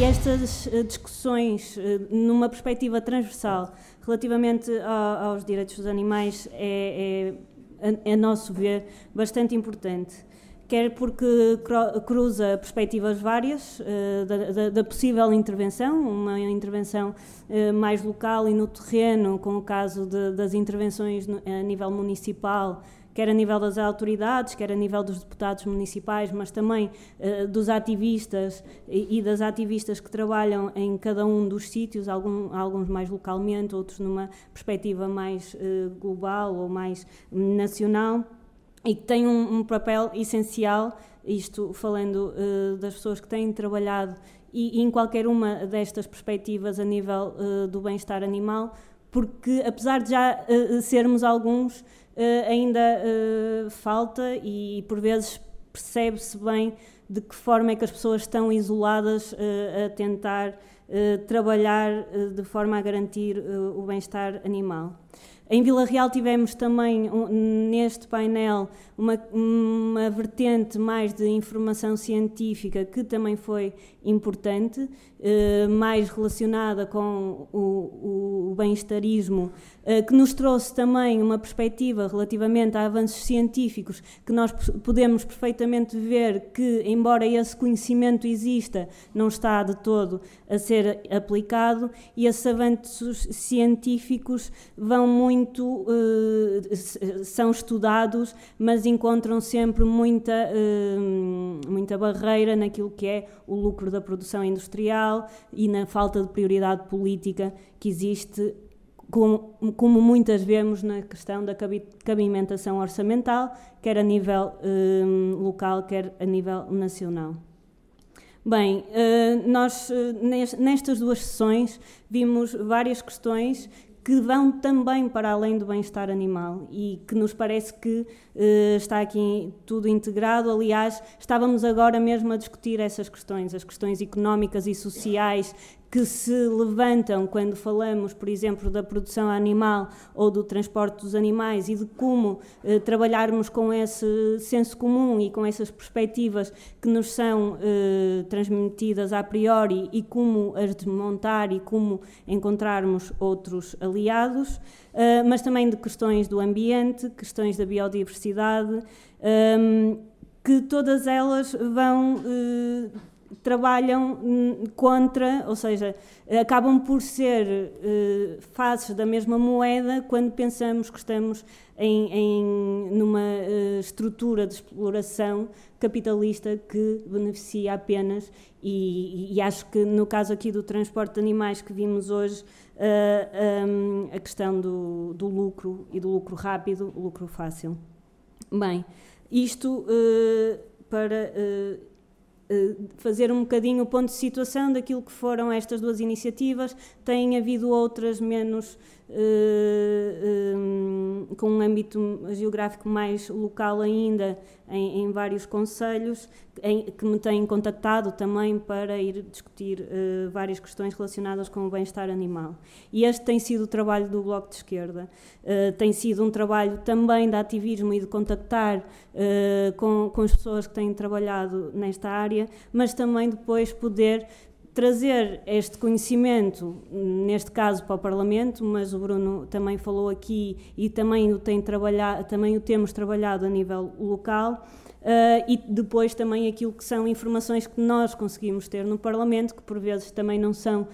estas eh, discussões, eh, numa perspectiva transversal, relativamente aos direitos dos animais, é, é, a nosso ver, bastante importante. Quer porque cruza perspectivas várias uh, da, da, da, possível intervenção, uma intervenção uh, mais local e no terreno, com o caso de, das intervenções no, a nível municipal quer a nível das autoridades, quer a nível dos deputados municipais, mas também uh, dos ativistas e, e, das ativistas que trabalham em cada um dos sítios, algum, alguns mais localmente, outros numa perspectiva mais uh, global ou mais nacional, e que têm um, um papel essencial, isto falando uh, das pessoas que têm trabalhado e, e, em qualquer uma destas perspectivas a nível do bem-estar animal, porque apesar de já sermos alguns, ainda uh, falta e por vezes percebe-se bem de que forma é que as pessoas estão isoladas uh, a tentar trabalhar de forma a garantir o bem-estar animal. Em Vila Real tivemos também neste painel uma, uma vertente mais de informação científica que também foi importante, eh, mais relacionada com o, o bem-estarismo, eh, que nos trouxe também uma perspectiva relativamente a avanços científicos, que nós podemos perfeitamente ver que, embora esse conhecimento exista, não está de todo a ser aplicado, e esses avanços científicos vão muito, eh, são estudados, mas encontram sempre muita, eh, muita barreira naquilo que é o lucro da produção industrial e na falta de prioridade política que existe como, como, muitas vemos na questão da cabimentação orçamental, quer a nível eh, local, quer a nível nacional. Bem, eh, nós nestas duas sessões vimos várias questões que vão também para além do bem-estar animal e que nos parece que uh, está aqui tudo integrado. Aliás, estávamos agora mesmo a discutir essas questões, as questões económicas e sociais que se levantam quando falamos, por exemplo, da produção animal ou do transporte dos animais e de como eh, trabalharmos com esse senso comum e com essas perspectivas que nos são eh, transmitidas a priori e como as desmontar e como encontrarmos outros aliados, eh, mas também de questões do ambiente, questões da biodiversidade, ehm, que todas elas vão eh, trabalham contra, ou seja, acabam por ser uh, faces da mesma moeda quando pensamos que estamos em, em numa uh, estrutura de exploração capitalista que beneficia apenas e, e, acho que no caso aqui do transporte de animais que vimos hoje um, a questão do, do, lucro e do lucro rápido, lucro fácil. Bem, isto para eh, fazer um bocadinho o ponto de situação daquilo que foram estas duas iniciativas. Tem havido outras menos eh, eh, com um âmbito geográfico mais local ainda, em, em vários conselhos, que me têm contactado também para ir discutir uh, várias questões relacionadas com o bem-estar animal. E este tem sido o trabalho do Bloco de Esquerda. Uh, tem sido um trabalho também de ativismo e de contactar com, com as pessoas que têm trabalhado nesta área, mas também depois poder trazer este conhecimento, neste caso para o Parlamento, mas o Bruno também falou aqui e também o, tem também o temos trabalhado a nível local, uh, e depois também aquilo que são informações que nós conseguimos ter no Parlamento, que por vezes também não são uh,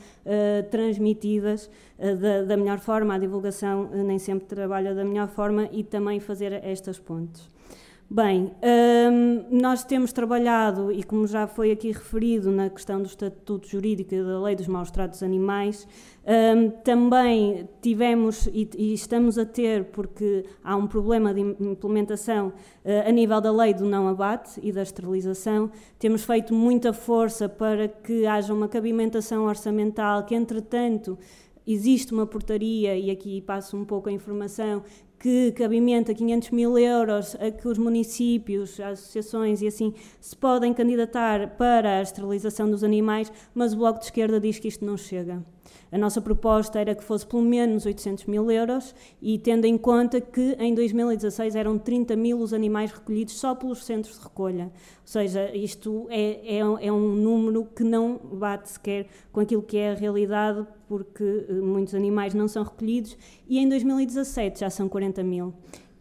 transmitidas uh, da, da, melhor forma, a divulgação nem sempre trabalha da melhor forma, e também fazer estas pontes. Bem, hum, nós temos trabalhado, e como já foi aqui referido na questão do estatuto jurídico e da lei dos maus tratos animais, hum, também tivemos e, e, estamos a ter, porque há um problema de implementação uh, a nível da lei do não abate e da esterilização, temos feito muita força para que haja uma cabimentação orçamental, que entretanto existe uma portaria, e aqui passo um pouco a informação, que cabimenta 500 mil euros a que os municípios, as associações e assim se podem candidatar para a esterilização dos animais, mas o Bloco de Esquerda diz que isto não chega. A nossa proposta era que fosse pelo menos 800 mil euros e tendo em conta que em 2016 eram 30 mil os animais recolhidos só pelos centros de recolha. Ou seja, isto é, é, é um número que não bate sequer com aquilo que é a realidade, porque eh, muitos animais não são recolhidos e em 2017 já são 40 mil.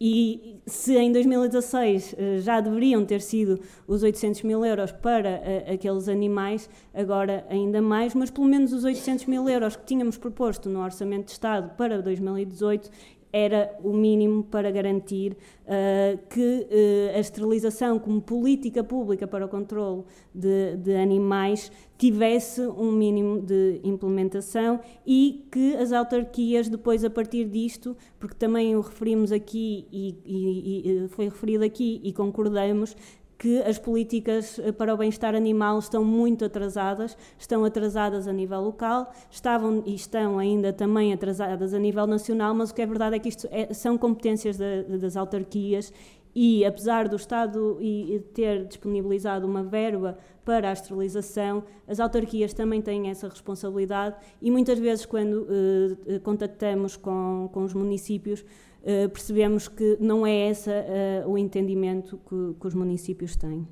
E se em 2016 eh, já deveriam ter sido os 800 mil euros para eh, aqueles animais, agora ainda mais, mas pelo menos os 800 mil euros que tínhamos proposto no Orçamento de Estado para 2018 era o mínimo para garantir uh, que uh, a esterilização como política pública para o controle de, de, animais tivesse um mínimo de implementação e que as autarquias depois a partir disto, porque também o referimos aqui e, e, e foi referido aqui e concordamos, que as políticas eh, para o bem-estar animal estão muito atrasadas, estão atrasadas a nível local, estavam e estão ainda também atrasadas a nível nacional, mas o que é verdade é que isto é, são competências das autarquias e, apesar do Estado ter disponibilizado uma verba para a esterilização, as autarquias também têm essa responsabilidade e muitas vezes, quando eh, contactamos com, com os municípios, eh, percebemos que não é esse o entendimento que, que, os municípios têm.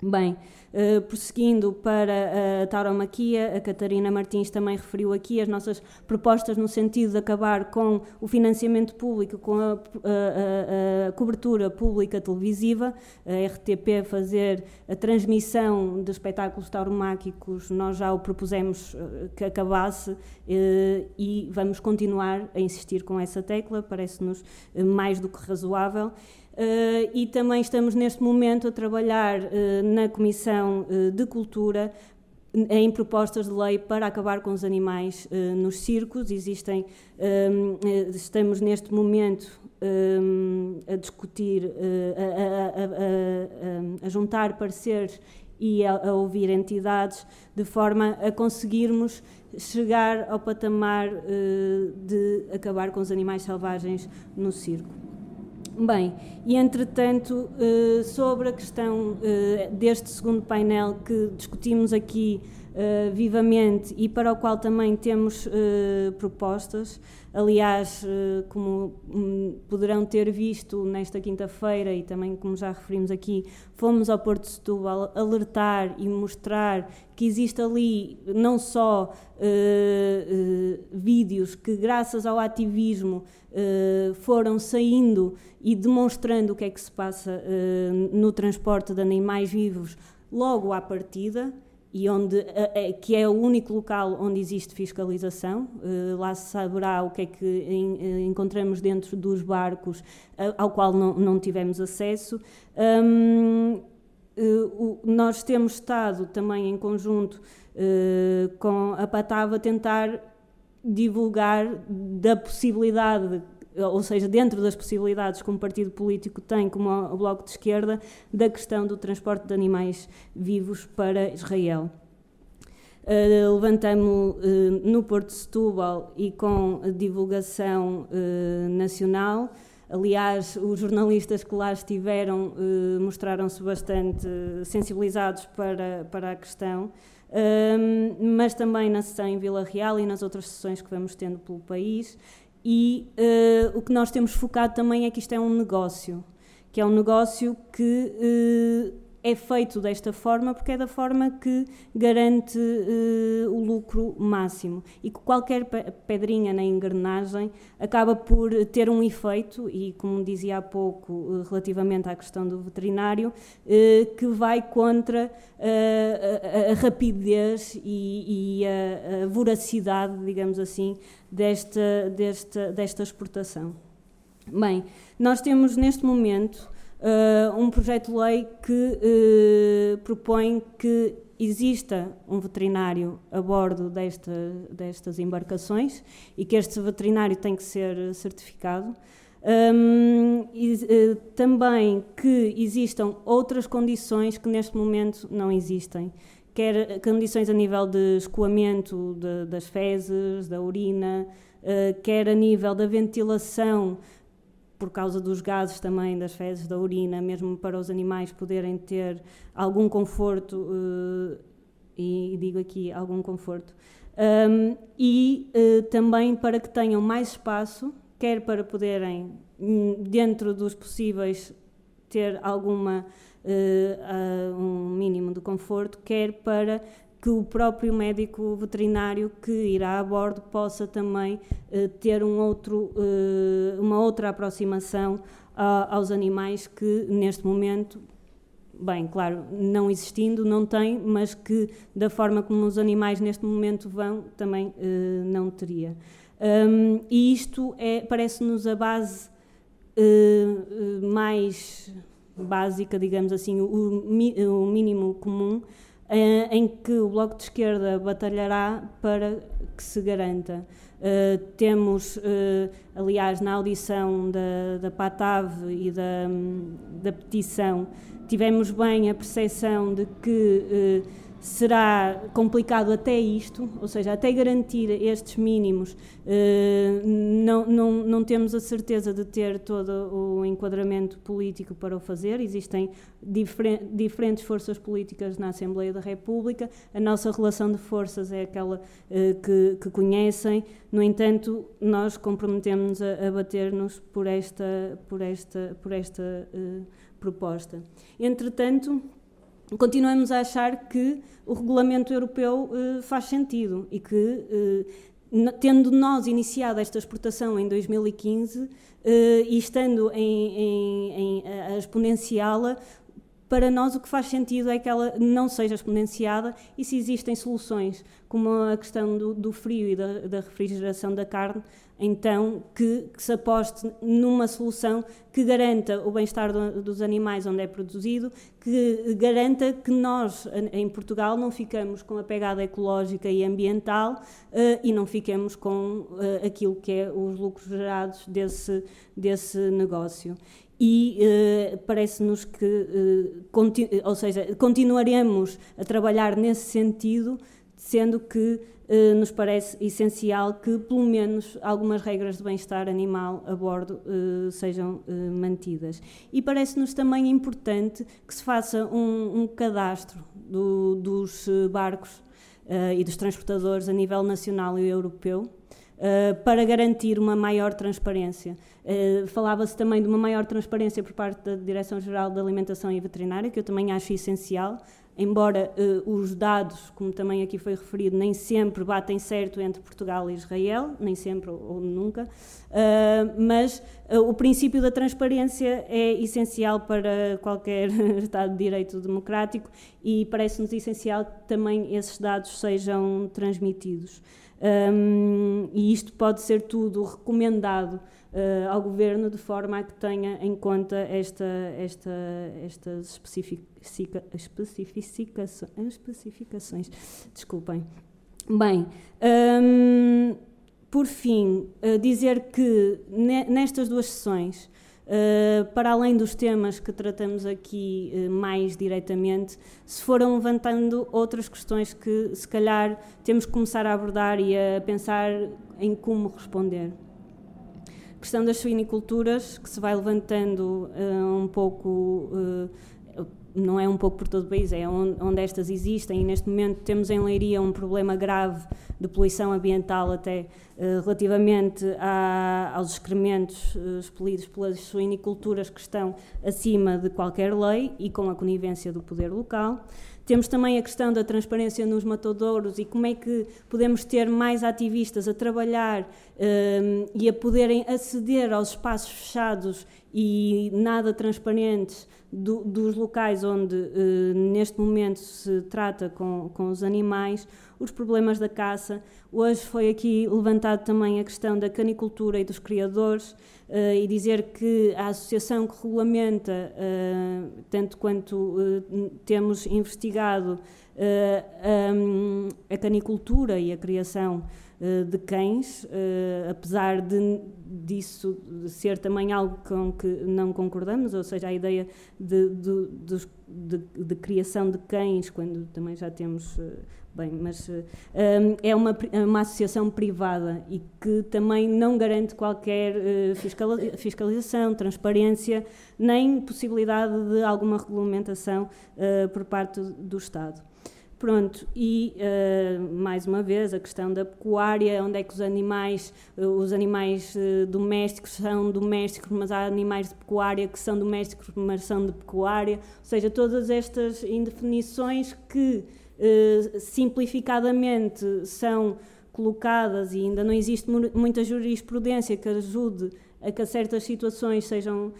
Bem, uh, prosseguindo para a tauromaquia, a Catarina Martins também referiu aqui as nossas propostas no sentido de acabar com o financiamento público, com a, a, a, cobertura pública televisiva, a RTP fazer a transmissão de espetáculos tauromáquicos, nós já o propusemos uh, que acabasse uh, e vamos continuar a insistir com essa tecla, parece-nos mais do que razoável. Uh, e também estamos neste momento a trabalhar uh, na Comissão uh, de Cultura em propostas de lei para acabar com os animais nos circos. Existem, estamos neste momento a discutir, a, a, a, a, juntar pareceres e a, ouvir entidades de forma a conseguirmos chegar ao patamar de acabar com os animais selvagens no circo. Bem, e entretanto, eh, sobre a questão eh, deste segundo painel que discutimos aqui uh, vivamente e para o qual também temos uh, propostas. Aliás, uh, como um, poderão ter visto nesta quinta-feira e também, como já referimos aqui, fomos ao Porto de Setúbal alertar e mostrar que existe ali não só vídeos que, graças ao ativismo, foram saindo e demonstrando o que é que se passa no transporte de animais vivos logo à partida e onde, é, que é o único local onde existe fiscalização. lá se saberá o que é que encontramos dentro dos barcos ao qual não, não tivemos acesso. Um, nós temos estado também em conjunto com a Patava a tentar divulgar da possibilidade ou seja, dentro das possibilidades que um partido político tem, como o Bloco de Esquerda, da questão do transporte de animais vivos para Israel. Uh, levantamos uh, no Porto de Setúbal e com divulgação uh, nacional. Aliás, os jornalistas que lá estiveram mostraram-se bastante sensibilizados para, para a questão. mas também na sessão em Vila Real e nas outras sessões que vamos tendo pelo país. E uh, o que nós temos focado também é que isto é um negócio, que é um negócio que uh, é feito desta forma porque é da forma que garante uh, o lucro máximo. E que qualquer pedrinha na engrenagem acaba por ter um efeito e como dizia há pouco uh, relativamente à questão do veterinário uh, que vai contra a, a, rapidez e, e a, a, voracidade digamos assim desta, desta, desta exportação. Bem nós temos neste momento uh, um projeto de lei que uh, propõe que exista um veterinário a bordo desta, destas embarcações e que este veterinário tem que ser certificado. Um, e, uh, também que existam outras condições que neste momento não existem, quer condições a nível de escoamento de, das fezes, da urina, uh, quer a nível da ventilação por causa dos gases também das fezes, da urina, mesmo para os animais poderem ter algum conforto uh, e, digo aqui algum conforto. Um, e uh, também para que tenham mais espaço, quer para poderem, hum, dentro dos possíveis, ter alguma uh, uh, um mínimo de conforto, quer para que o próprio médico veterinário que irá a bordo possa também ter um outro, uma outra aproximação aos animais que neste momento bem, claro, não existindo, não tem, mas que da forma como os animais neste momento vão, também uh, não teria. Um, e isto é, parece-nos a base mais básica, digamos assim, o, o mínimo comum, em que o Bloco de Esquerda batalhará para que se garanta. Uh, temos, uh, aliás, na audição da, da PATAV e da, da petição, tivemos bem a percepção de que uh, será complicado até isto, ou seja, até garantir estes mínimos, eh, não, não, não temos a certeza de ter todo o enquadramento político para o fazer. Existem difer diferentes forças políticas na Assembleia da República, a nossa relação de forças é aquela eh, que, que conhecem, no entanto, nós comprometemos-nos a, a bater-nos por esta, por esta, por esta uh, proposta. Entretanto, continuamos a achar que o regulamento europeu uh, faz sentido e que, uh, tendo nós iniciado esta exportação em 2015 uh, eh, e estando em, em, em, a exponenciá-la, para nós o que faz sentido é que ela não seja exponenciada e se existem soluções, como a questão do, do frio e da, da, refrigeração da carne, então que, que, se aposte numa solução que garanta o bem-estar do, dos animais onde é produzido, que garanta que nós, em Portugal, não ficamos com a pegada ecológica e ambiental uh, e não fiquemos com uh, aquilo que é os lucros gerados desse, desse negócio. E uh, parece-nos que, ou seja, continuaremos a trabalhar nesse sentido, sendo que uh, nos parece essencial que, pelo menos, algumas regras de bem-estar animal a bordo sejam mantidas. E parece-nos também importante que se faça um, um cadastro do, dos barcos e dos transportadores a nível nacional e europeu, Uh, para garantir uma maior transparência. Uh, Falava-se também de uma maior transparência por parte da Direção-Geral da Alimentação e Veterinária, que eu também acho essencial, embora uh, os dados, como também aqui foi referido, nem sempre batem certo entre Portugal e Israel, nem sempre ou, ou nunca, mas o princípio da transparência é essencial para qualquer Estado de Direito democrático e parece-nos essencial que também esses dados sejam transmitidos. Um, e isto pode ser tudo recomendado uh, ao Governo de forma a que tenha em conta esta, esta, estas especifica, especificações, especificações. Desculpem. Bem, um, por fim, uh, dizer que nestas duas sessões Uh, para além dos temas que tratamos aqui uh, mais diretamente, se foram levantando outras questões que, se calhar, temos que começar a abordar e a pensar em como responder. A questão das suiniculturas, que se vai levantando uh, um pouco não é um pouco por todo o país, é onde, onde, estas existem e neste momento temos em Leiria um problema grave de poluição ambiental até uh, relativamente a, aos excrementos uh, expelidos pelas suiniculturas que estão acima de qualquer lei e com a conivência do poder local. Temos também a questão da transparência nos matadouros e como é que podemos ter mais ativistas a trabalhar um, e a poderem aceder aos espaços fechados e nada transparentes do, dos locais onde uh, neste momento se trata com, com os animais, os problemas da caça. Hoje foi aqui levantado também a questão da canicultura e dos criadores uh, e dizer que a associação que regulamenta, uh, tanto quanto temos investigado um, a canicultura e a criação eh, de cães, uh, apesar de disso ser também algo com que não concordamos, ou seja, a ideia de, de, de, de criação de cães, quando também já temos. Uh, bem, mas é uma, é uma associação privada e que também não garante qualquer fiscalização, transparência, nem possibilidade de alguma regulamentação por parte do Estado. Pronto, e uh, mais uma vez a questão da pecuária, onde é que os animais, uh, os animais uh, domésticos são domésticos, mas há animais de pecuária que são domésticos, mas são de pecuária, ou seja, todas estas indefinições que simplificadamente são colocadas e ainda não existe muita jurisprudência que ajude a que certas situações sejam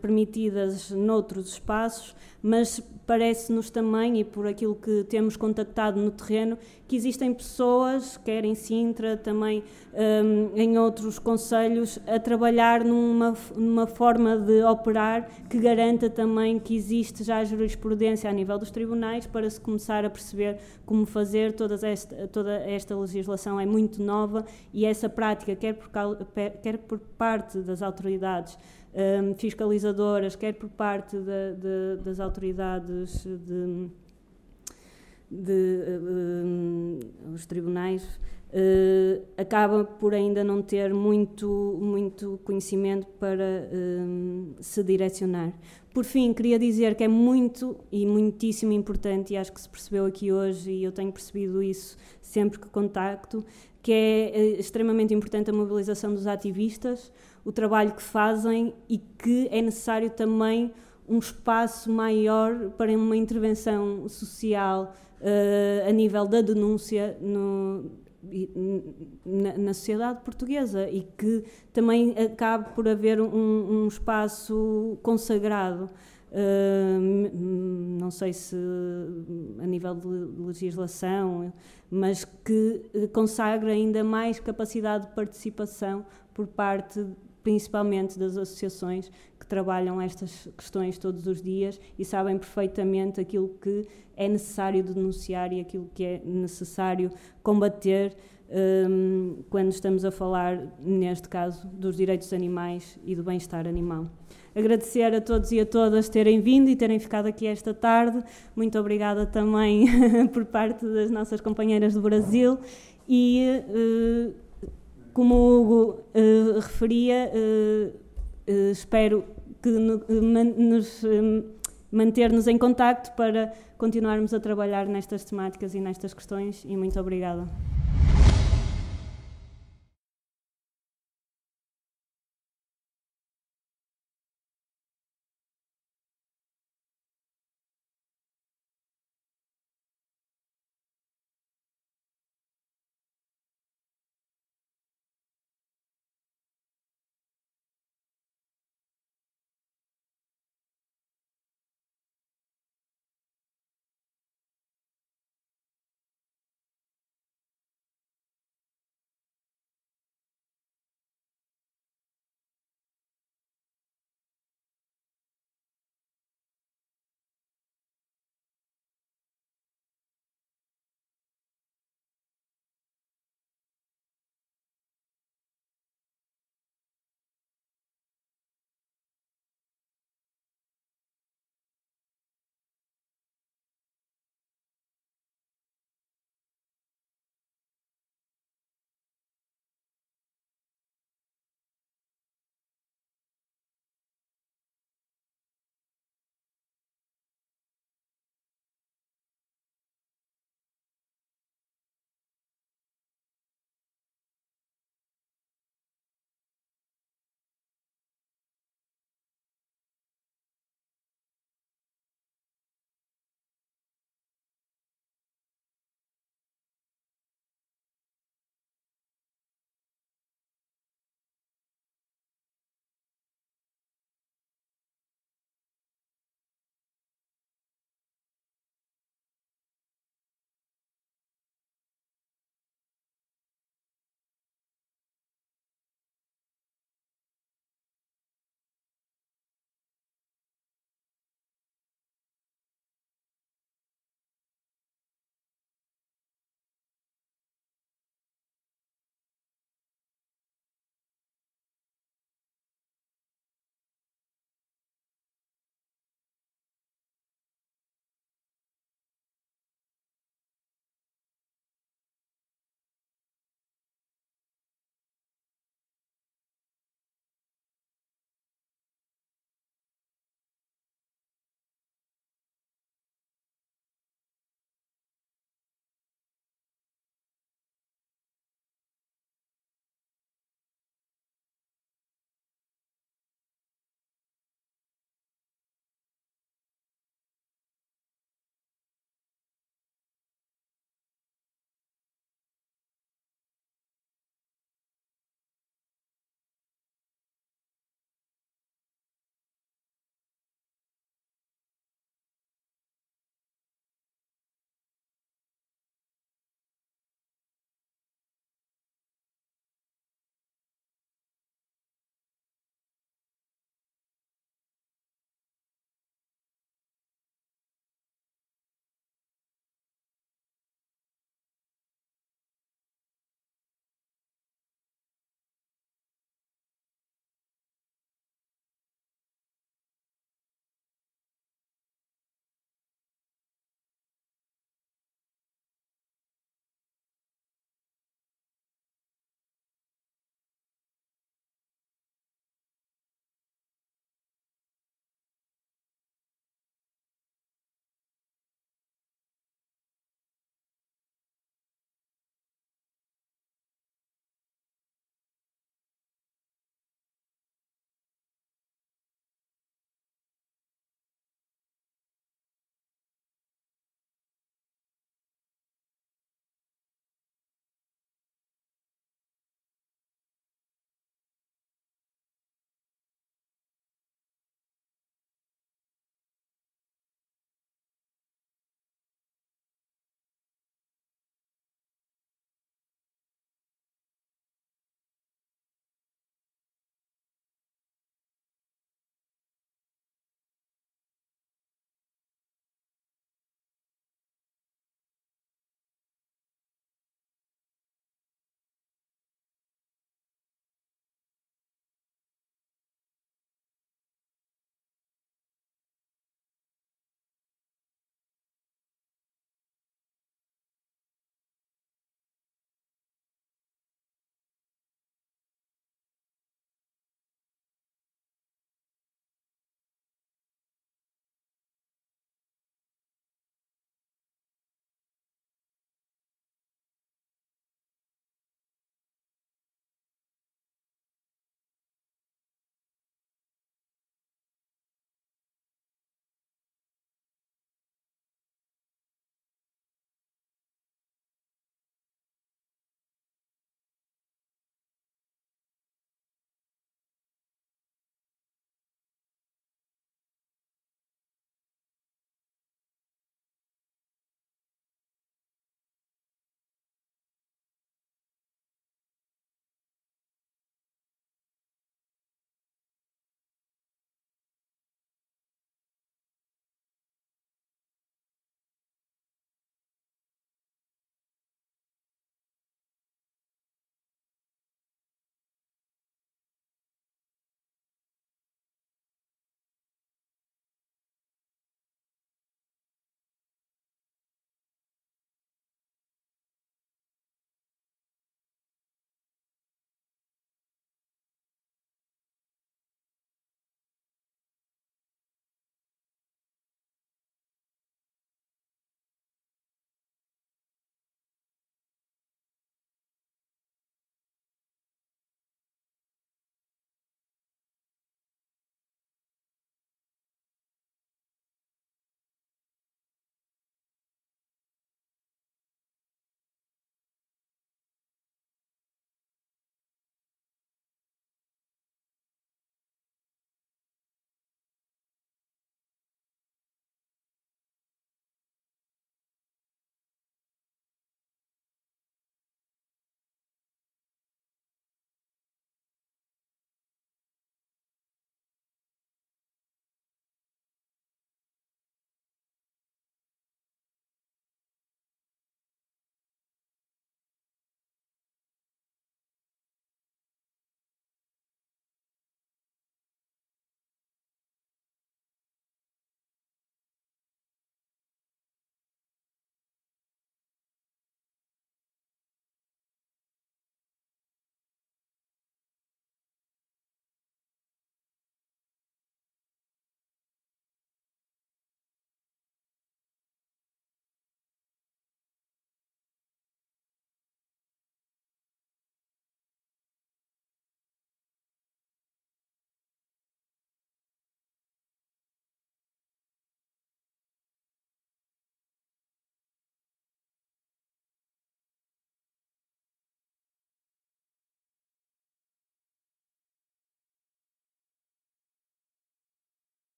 permitidas noutros espaços, mas parece-nos também, e por aquilo que temos contactado no terreno, que existem pessoas, quer em Sintra, também um, em outros conselhos, a trabalhar numa, numa forma de operar que garanta também que existe já jurisprudência a nível dos tribunais para se começar a perceber como fazer. Toda esta, toda esta legislação é muito nova e essa prática, quer por, quer por parte das autoridades um, fiscalizadoras, quer por parte de, das autoridades de, de um, os tribunais, uh, acaba por ainda não ter muito, muito conhecimento para um, se direcionar. Por fim, queria dizer que é muito e muitíssimo importante, e acho que se percebeu aqui hoje, e eu tenho percebido isso sempre que contacto, que é eh, extremamente importante a mobilização dos ativistas, o trabalho que fazem e que é necessário também um espaço maior para uma intervenção social uh, a nível da denúncia no, na, na, sociedade portuguesa e que também acabe por haver um, um espaço consagrado. Não sei se a nível de legislação, mas que consagra ainda mais capacidade de participação por parte principalmente das associações que trabalham estas questões todos os dias e sabem perfeitamente aquilo que é necessário denunciar e aquilo que é necessário combater um, quando estamos a falar, neste caso, dos direitos animais e do bem-estar animal. Agradecer a todos e a todas terem vindo e terem ficado aqui esta tarde. Muito obrigada também por parte das nossas companheiras do Brasil e uh, como o Hugo uh, referia, uh, espero que no, nos manter-nos em contacto para continuarmos a trabalhar nestas temáticas e nestas questões e muito obrigada.